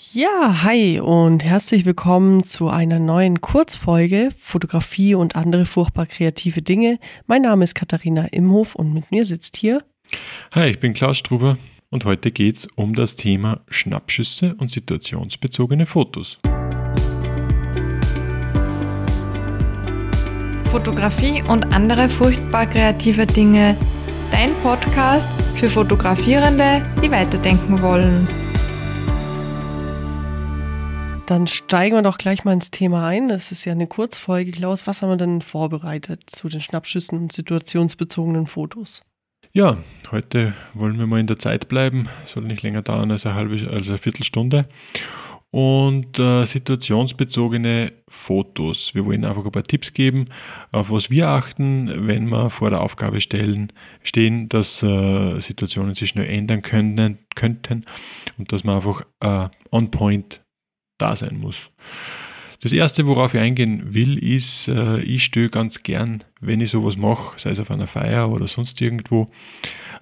Ja, hi und herzlich willkommen zu einer neuen Kurzfolge Fotografie und andere furchtbar kreative Dinge. Mein Name ist Katharina Imhof und mit mir sitzt hier. Hi, ich bin Klaus Struber und heute geht es um das Thema Schnappschüsse und situationsbezogene Fotos. Fotografie und andere furchtbar kreative Dinge. Dein Podcast für Fotografierende, die weiterdenken wollen. Dann steigen wir doch gleich mal ins Thema ein. Es ist ja eine Kurzfolge. Klaus, was haben wir denn vorbereitet zu den Schnappschüssen und situationsbezogenen Fotos? Ja, heute wollen wir mal in der Zeit bleiben. Soll nicht länger dauern als eine halbe, also eine Viertelstunde. Und äh, situationsbezogene Fotos. Wir wollen einfach ein paar Tipps geben, auf was wir achten, wenn wir vor der Aufgabe stellen, stehen, dass äh, Situationen sich schnell ändern können, könnten und dass man einfach äh, on point da sein muss. Das erste, worauf ich eingehen will, ist, äh, ich störe ganz gern, wenn ich sowas mache, sei es auf einer Feier oder sonst irgendwo,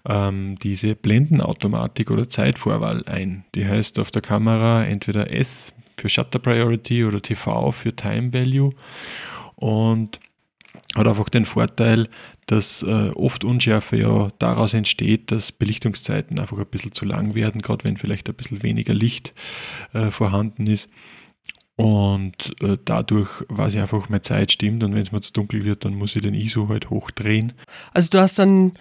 ähm, diese Blendenautomatik oder Zeitvorwahl ein. Die heißt auf der Kamera entweder S für Shutter Priority oder TV für Time Value und hat einfach den Vorteil, dass äh, oft Unschärfe ja daraus entsteht, dass Belichtungszeiten einfach ein bisschen zu lang werden, gerade wenn vielleicht ein bisschen weniger Licht äh, vorhanden ist. Und äh, dadurch weiß ich einfach, meine Zeit stimmt und wenn es mir zu dunkel wird, dann muss ich den ISO halt hochdrehen. Also du hast dann,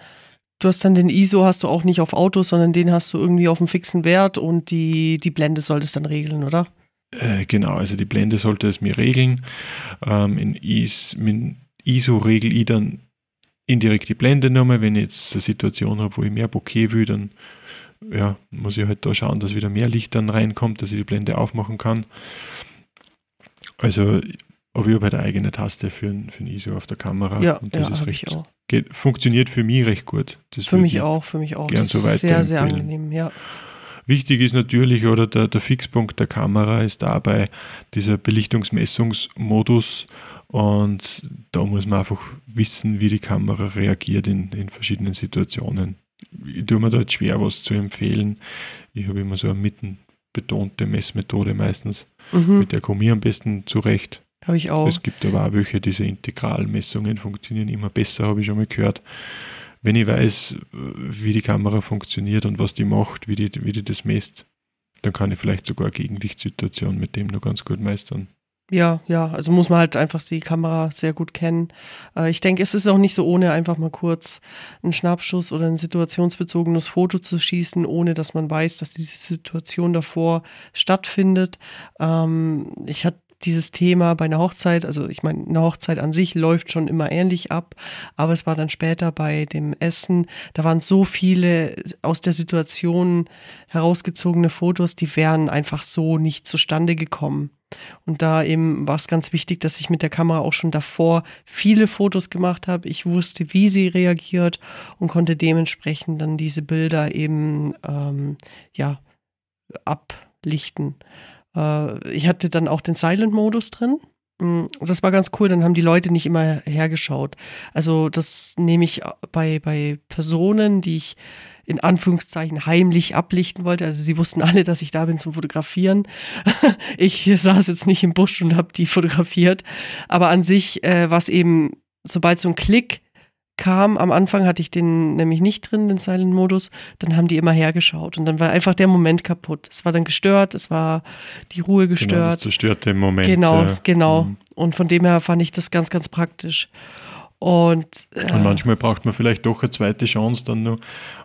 du hast dann den ISO hast du auch nicht auf Auto, sondern den hast du irgendwie auf einem fixen Wert und die, die Blende solltest dann regeln, oder? Äh, genau, also die Blende sollte es mir regeln. Ähm, in IS, ISO regel ich dann indirekt die Blende nochmal. Wenn ich jetzt eine Situation habe, wo ich mehr Bokeh will, dann ja, muss ich halt da schauen, dass wieder mehr Licht dann reinkommt, dass ich die Blende aufmachen kann. Also habe ich habe halt eine eigene Taste für ein, für ein ISO auf der Kamera. Ja, und das ja, ist recht, geht, funktioniert für mich recht gut. Das für mich auch, für mich auch. Gern das so ist sehr, sehr angenehm, ja. Wichtig ist natürlich, oder der, der Fixpunkt der Kamera ist dabei dieser Belichtungsmessungsmodus und da muss man einfach wissen, wie die Kamera reagiert in, in verschiedenen Situationen. Ich tue mir da jetzt schwer, was zu empfehlen. Ich habe immer so eine mittenbetonte Messmethode meistens. Mhm. Mit der komme ich am besten zurecht. Habe ich auch. Es gibt aber auch welche, diese Integralmessungen funktionieren immer besser, habe ich schon mal gehört. Wenn ich weiß, wie die Kamera funktioniert und was die macht, wie die, wie die das messt, dann kann ich vielleicht sogar eine Gegenlichtssituation mit dem noch ganz gut meistern. Ja, ja, also muss man halt einfach die Kamera sehr gut kennen. Äh, ich denke, es ist auch nicht so ohne, einfach mal kurz einen Schnappschuss oder ein situationsbezogenes Foto zu schießen, ohne dass man weiß, dass diese Situation davor stattfindet. Ähm, ich hatte dieses Thema bei einer Hochzeit, also ich meine, eine Hochzeit an sich läuft schon immer ähnlich ab, aber es war dann später bei dem Essen, da waren so viele aus der Situation herausgezogene Fotos, die wären einfach so nicht zustande gekommen. Und da eben war es ganz wichtig, dass ich mit der Kamera auch schon davor viele Fotos gemacht habe. Ich wusste, wie sie reagiert und konnte dementsprechend dann diese Bilder eben ähm, ja ablichten. Äh, ich hatte dann auch den Silent-Modus drin. Mm, das war ganz cool, dann haben die Leute nicht immer hergeschaut. Also das nehme ich bei, bei Personen, die ich in Anführungszeichen heimlich ablichten wollte. Also sie wussten alle, dass ich da bin zum Fotografieren. ich saß jetzt nicht im Busch und habe die fotografiert. Aber an sich äh, war eben, sobald so ein Klick kam, am Anfang hatte ich den nämlich nicht drin, den Silent-Modus, dann haben die immer hergeschaut und dann war einfach der Moment kaputt. Es war dann gestört, es war die Ruhe gestört. Genau, das zerstörte Moment. Genau, genau. Mhm. Und von dem her fand ich das ganz, ganz praktisch. Und, äh, und manchmal braucht man vielleicht doch eine zweite Chance dann noch.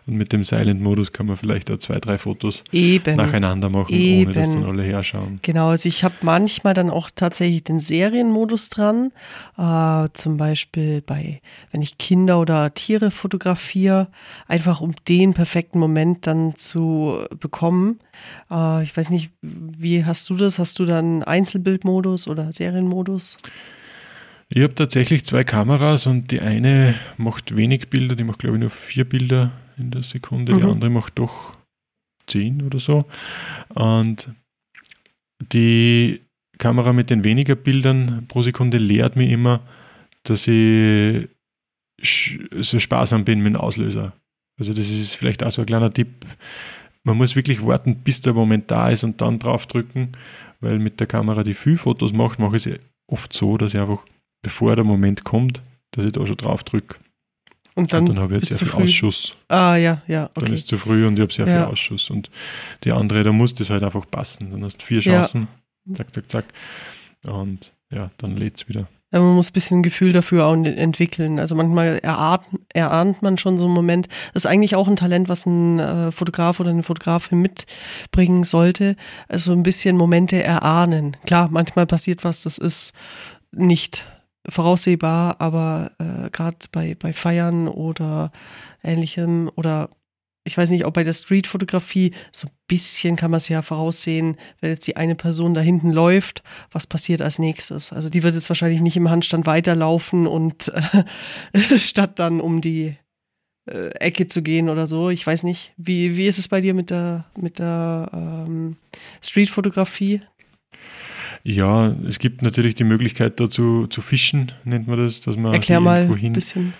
Und mit dem Silent-Modus kann man vielleicht auch zwei, drei Fotos eben, nacheinander machen, eben. ohne dass dann alle herschauen. Genau, also ich habe manchmal dann auch tatsächlich den Serienmodus dran. Äh, zum Beispiel bei, wenn ich Kinder oder Tiere fotografiere, einfach um den perfekten Moment dann zu bekommen. Äh, ich weiß nicht, wie hast du das? Hast du dann Einzelbildmodus oder Serienmodus? Ich habe tatsächlich zwei Kameras und die eine macht wenig Bilder, die macht glaube ich nur vier Bilder in der Sekunde, mhm. die andere macht doch zehn oder so. Und die Kamera mit den weniger Bildern pro Sekunde lehrt mir immer, dass ich so sparsam bin mit dem Auslöser. Also das ist vielleicht auch so ein kleiner Tipp. man muss wirklich warten, bis der Moment da ist und dann draufdrücken, weil mit der Kamera, die viel Fotos macht, mache ich es oft so, dass ich einfach, bevor der Moment kommt, dass ich da schon draufdrücke. Und dann, und dann habe ich jetzt sehr viel früh. Ausschuss. Ah, ja, ja, okay. Dann ist zu früh und ich habe sehr ja. viel Ausschuss. Und die andere, da muss das halt einfach passen. Dann hast du vier Chancen. Ja. Zack, zack, zack. Und ja, dann lädt es wieder. Ja, man muss ein bisschen ein Gefühl dafür auch entwickeln. Also manchmal erahnt, erahnt man schon so einen Moment. Das ist eigentlich auch ein Talent, was ein äh, Fotograf oder eine Fotografin mitbringen sollte. Also ein bisschen Momente erahnen. Klar, manchmal passiert was, das ist nicht voraussehbar, aber äh, gerade bei, bei Feiern oder ähnlichem oder ich weiß nicht, ob bei der Streetfotografie so ein bisschen kann man es ja voraussehen, wenn jetzt die eine Person da hinten läuft, was passiert als nächstes. Also die wird jetzt wahrscheinlich nicht im Handstand weiterlaufen und äh, statt dann um die äh, Ecke zu gehen oder so. Ich weiß nicht. Wie, wie ist es bei dir mit der, mit der ähm, Streetfotografie? Ja, es gibt natürlich die Möglichkeit dazu zu fischen, nennt man das, dass man Erklär mal ein bisschen.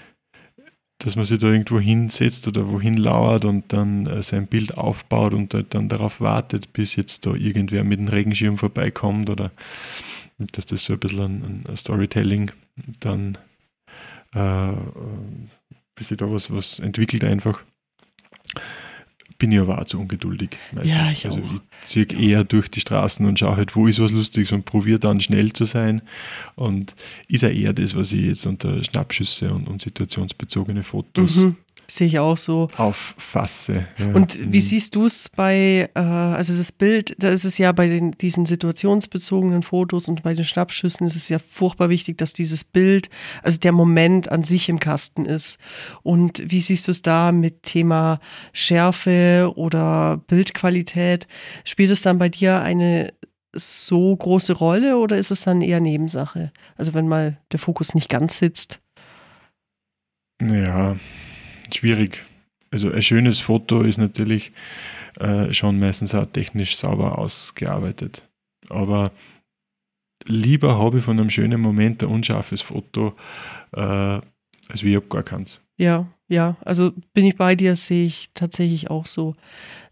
Dass man sich da irgendwo hinsetzt oder wohin lauert und dann äh, sein Bild aufbaut und halt dann darauf wartet, bis jetzt da irgendwer mit dem Regenschirm vorbeikommt oder dass das so ein bisschen ein, ein Storytelling dann äh, äh bis sich da was, was entwickelt einfach bin ich aber auch zu ungeduldig. Meistens. Ja, ich also auch. ich ziehe eher durch die Straßen und schaue halt, wo ist was Lustiges und probiere dann schnell zu sein. Und ist ja eher das, was ich jetzt unter Schnappschüsse und, und situationsbezogene Fotos mhm. Sehe ich auch so. Auffasse. Ja. Und wie mhm. siehst du es bei, äh, also das Bild, da ist es ja bei den, diesen situationsbezogenen Fotos und bei den Schnappschüssen ist es ja furchtbar wichtig, dass dieses Bild, also der Moment an sich im Kasten ist. Und wie siehst du es da mit Thema Schärfe oder Bildqualität? Spielt es dann bei dir eine so große Rolle oder ist es dann eher Nebensache? Also wenn mal der Fokus nicht ganz sitzt? Ja, schwierig. Also ein schönes Foto ist natürlich äh, schon meistens auch technisch sauber ausgearbeitet. Aber lieber habe ich von einem schönen Moment ein unscharfes Foto, äh, als wie ich habe gar keins. Ja, ja, also bin ich bei dir, sehe ich tatsächlich auch so.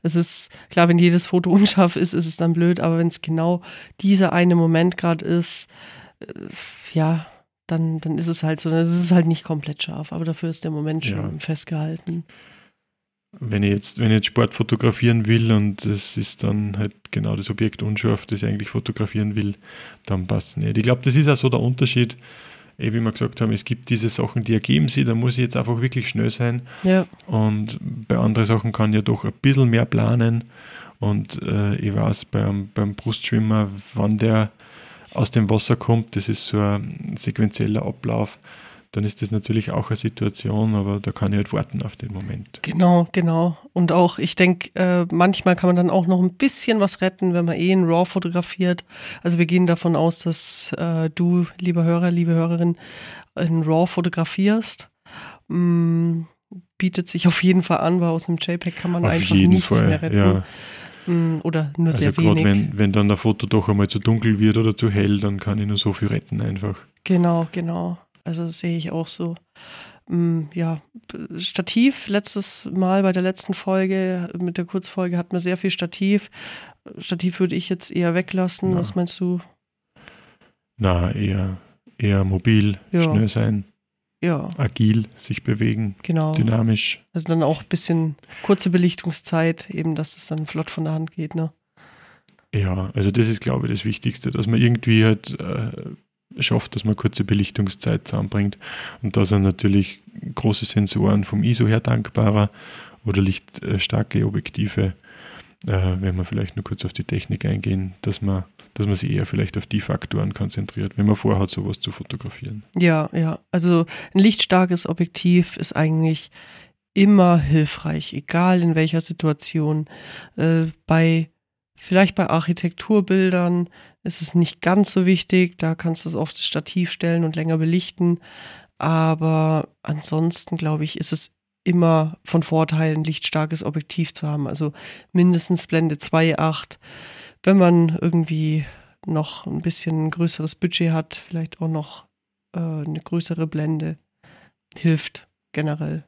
Es ist klar, wenn jedes Foto unscharf ist, ist es dann blöd, aber wenn es genau dieser eine Moment gerade ist, äh, ja, dann, dann ist es halt so, es ist halt nicht komplett scharf, aber dafür ist der Moment schon ja. festgehalten. Wenn ich, jetzt, wenn ich jetzt Sport fotografieren will und es ist dann halt genau das Objekt unscharf, das ich eigentlich fotografieren will, dann passt es nicht. Ich glaube, das ist auch so der Unterschied, eh, wie wir gesagt haben, es gibt diese Sachen, die ergeben sich, da muss ich jetzt einfach wirklich schnell sein. Ja. Und bei anderen Sachen kann ich ja doch ein bisschen mehr planen. Und äh, ich weiß beim, beim Brustschwimmer, wann der aus dem Wasser kommt, das ist so ein sequenzieller Ablauf, dann ist das natürlich auch eine Situation, aber da kann ich halt warten auf den Moment. Genau, genau. Und auch, ich denke, äh, manchmal kann man dann auch noch ein bisschen was retten, wenn man eh in RAW fotografiert. Also wir gehen davon aus, dass äh, du, lieber Hörer, liebe Hörerin, in RAW fotografierst. Mm, bietet sich auf jeden Fall an, weil aus einem JPEG kann man auf einfach nichts Fall, mehr retten. Ja. Mm, oder nur also sehr wenig. Wenn, wenn dann der Foto doch einmal zu dunkel wird oder zu hell, dann kann ich nur so viel retten einfach. Genau, genau. Also sehe ich auch so. Mm, ja, Stativ, letztes Mal bei der letzten Folge, mit der Kurzfolge hatten wir sehr viel Stativ. Stativ würde ich jetzt eher weglassen. Ja. Was meinst du? Na, eher, eher mobil, ja. schnell sein ja. agil sich bewegen, genau. dynamisch. Also dann auch ein bisschen kurze Belichtungszeit, eben, dass es dann flott von der Hand geht, ne? Ja, also das ist, glaube ich, das Wichtigste, dass man irgendwie halt äh, schafft, dass man kurze Belichtungszeit zusammenbringt. Und da sind natürlich große Sensoren vom ISO her dankbarer oder lichtstarke Objektive, äh, wenn wir vielleicht nur kurz auf die Technik eingehen, dass man dass man sich eher vielleicht auf die Faktoren konzentriert, wenn man vorhat, sowas zu fotografieren. Ja, ja. Also ein lichtstarkes Objektiv ist eigentlich immer hilfreich, egal in welcher Situation. Äh, bei vielleicht bei Architekturbildern ist es nicht ganz so wichtig, da kannst du es auf das Stativ stellen und länger belichten. Aber ansonsten, glaube ich, ist es immer von Vorteil, ein lichtstarkes Objektiv zu haben. Also mindestens Blende 2,8 wenn man irgendwie noch ein bisschen ein größeres Budget hat, vielleicht auch noch äh, eine größere Blende hilft generell.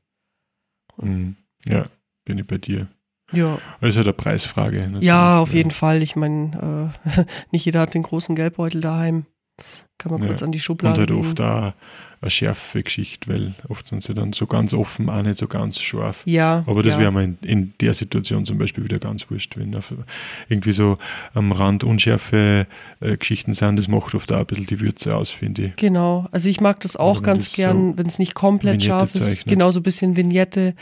Mhm. Ja, bin ich bei dir. Ja. Also eine Preisfrage. natürlich. Ja, auf jeden Fall. Ich meine, äh, nicht jeder hat den großen Geldbeutel daheim. Kann man Ja. kurz an die Und Schublade halt legen. oft auch eine schärfe Geschichte, weil oft sind sie dann so ganz offen, auch nicht so ganz scharf. Ja. Aber das ja. wäre mir in, in der Situation zum Beispiel wieder ganz wurscht, wenn irgendwie so am Rand unschärfe äh, Geschichten sind, das macht oft auch ein bisschen die Würze aus, finde ich. Genau, also ich mag das auch ganz das gern, wenn es nicht komplett Vignette scharf ist. zeichnet. Genau, so ein bisschen Vignette.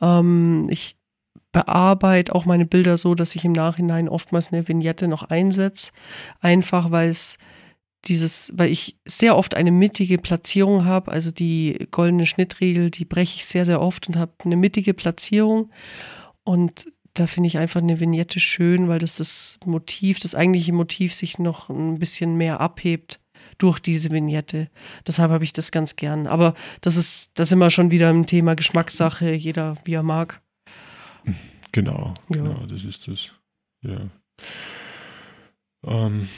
Ähm, ich bearbeite auch meine Bilder so, dass ich im Nachhinein oftmals eine Vignette noch einsetze. Einfach weil es dieses, weil ich sehr oft eine mittige Platzierung habe, also die goldene Schnittregel, die breche ich sehr, sehr oft und habe eine mittige Platzierung. Und da finde ich einfach eine Vignette schön, weil das das Motiv, das eigentliche Motiv sich noch ein bisschen mehr abhebt durch diese Vignette. Deshalb habe ich das ganz gern. Aber das ist, das sind wir schon wieder im Thema Geschmackssache, jeder wie er mag. Genau, Ja. genau, das ist das. Ja. Ähm,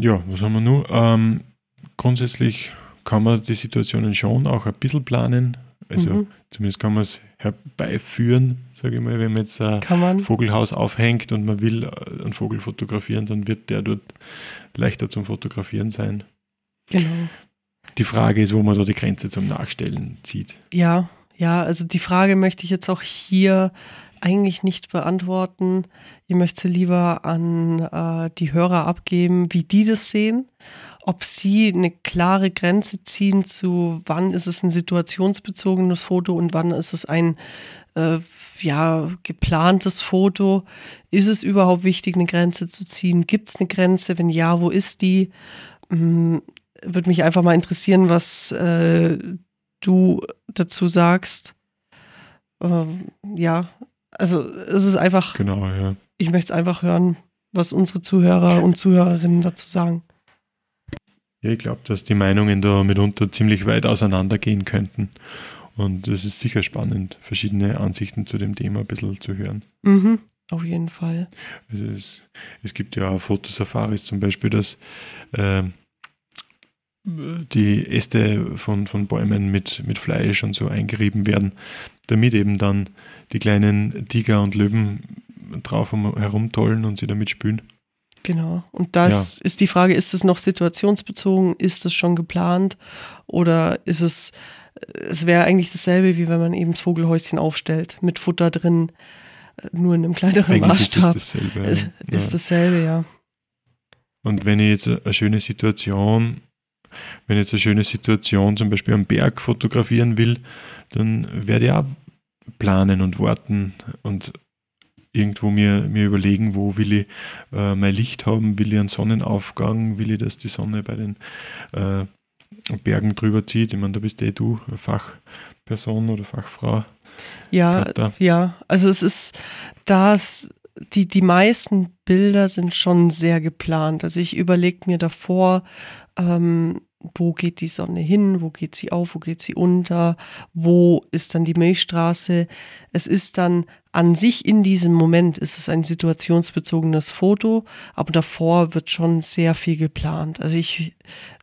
ja, was haben wir noch? Ähm, grundsätzlich kann man die Situationen schon auch ein bisschen planen. Also Mhm. zumindest kann man es herbeiführen, sage ich mal, wenn man jetzt ein. Vogelhaus aufhängt und man will äh, einen Vogel fotografieren, dann wird der dort leichter zum Fotografieren sein. Genau. Die Frage ist, wo man da die Grenze zum Nachstellen zieht. Ja, ja, also die Frage möchte ich jetzt auch hier eigentlich nicht beantworten. Ich möchte sie lieber an äh, die Hörer abgeben, wie die das sehen. Ob sie eine klare Grenze ziehen zu, wann ist es ein situationsbezogenes Foto und wann ist es ein äh, ja, geplantes Foto. Ist es überhaupt wichtig, eine Grenze zu ziehen? Gibt es eine Grenze? Wenn ja, wo ist die? Hm, Würde mich einfach mal interessieren, was äh, du dazu sagst. Ähm, ja, also es ist einfach, Genau, ja. ich möchte es einfach hören, was unsere Zuhörer und Zuhörerinnen dazu sagen. Ja, ich glaube, dass die Meinungen da mitunter ziemlich weit auseinandergehen könnten. Und es ist sicher spannend, verschiedene Ansichten zu dem Thema ein bisschen zu hören. Mhm, auf jeden Fall. Also es, es gibt ja auch Fotosafaris zum Beispiel, dass ähm, die Äste von, von Bäumen mit, mit Fleisch und so eingerieben werden, damit eben dann die kleinen Tiger und Löwen drauf um- herumtollen und sie damit spülen. Genau. Und das ist die Frage, ist es noch situationsbezogen? Ist es schon geplant? Oder ist es, es wäre eigentlich dasselbe, wie wenn man eben das Vogelhäuschen aufstellt, mit Futter drin, äh, nur in einem kleineren Eigentlich ist Maßstab. das dasselbe. Es ja. ist dasselbe, ja. Und wenn ich jetzt eine schöne Situation, wenn ich jetzt eine schöne Situation zum Beispiel am Berg fotografieren will, dann werde ich auch planen und warten und irgendwo mir, mir überlegen, wo will ich äh, mein Licht haben, will ich einen Sonnenaufgang, will ich, dass die Sonne bei den äh, Bergen drüber zieht. Ich meine, da bist eh du Fachperson oder Fachfrau. Ja, Katha. ja. Also es ist das, die, die meisten Bilder sind schon sehr geplant. Also ich überlege mir davor, ähm, wo geht die Sonne hin, wo geht sie auf, wo geht sie unter, wo ist dann die Milchstraße. Es ist dann an sich in diesem Moment ist es ein situationsbezogenes Foto, aber davor wird schon sehr viel geplant. Also ich,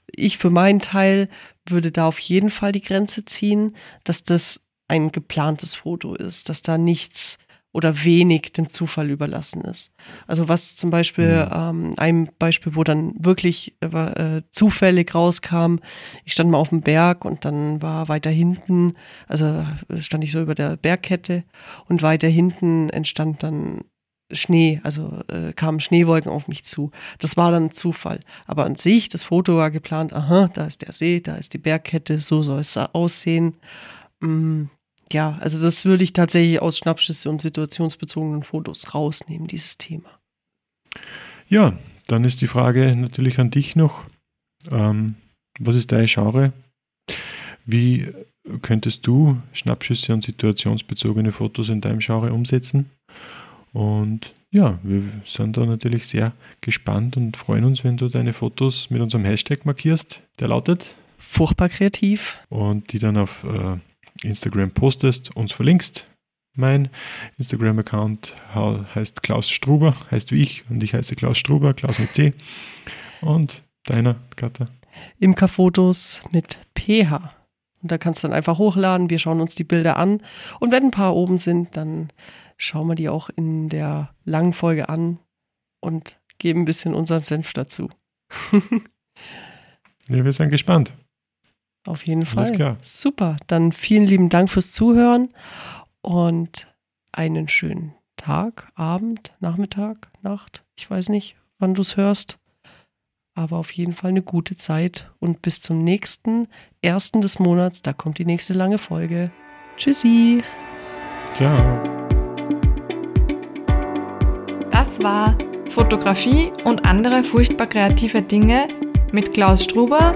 ich für meinen Teil würde da auf jeden Fall die Grenze ziehen, dass das ein geplantes Foto ist, dass da nichts oder wenig dem Zufall überlassen ist. Also was zum Beispiel, ähm, ein Beispiel, wo dann wirklich äh, zufällig rauskam, ich stand mal auf dem Berg und dann war weiter hinten, also stand ich so über der Bergkette und weiter hinten entstand dann Schnee, also äh, kamen Schneewolken auf mich zu. Das war dann Zufall. Aber an sich, das Foto war geplant, aha, da ist der See, da ist die Bergkette, so soll es aussehen. Mm, ja, also das würde ich tatsächlich aus Schnappschüsse und situationsbezogenen Fotos rausnehmen, dieses Thema. Ja, dann ist die Frage natürlich an dich noch. Ähm, was ist dein Genre? Wie könntest du Schnappschüsse und situationsbezogene Fotos in deinem Genre umsetzen? Und ja, wir sind da natürlich sehr gespannt und freuen uns, wenn du deine Fotos mit unserem Hashtag markierst, der lautet, Furchtbar kreativ. und die dann auf äh, Instagram postest, uns verlinkst. Mein Instagram-Account heißt Klaus Struber, heißt wie ich und ich heiße Klaus Struber, Klaus mit C. Und deiner, Katha. Imkerfotos mit PH. Und da kannst du dann einfach hochladen, wir schauen uns die Bilder an. Und wenn ein paar oben sind, dann schauen wir die auch in der langen Folge an und geben ein bisschen unseren Senf dazu. ja, wir sind gespannt. Auf jeden Fall. Alles klar. Super. Dann vielen lieben Dank fürs Zuhören und einen schönen Tag, Abend, Nachmittag, Nacht. Ich weiß nicht, wann du es hörst. Aber auf jeden Fall eine gute Zeit und bis zum nächsten ersten des Monats. Da kommt die nächste lange Folge. Tschüssi. Ciao. Das war Fotografie und andere furchtbar kreative Dinge mit Klaus Struber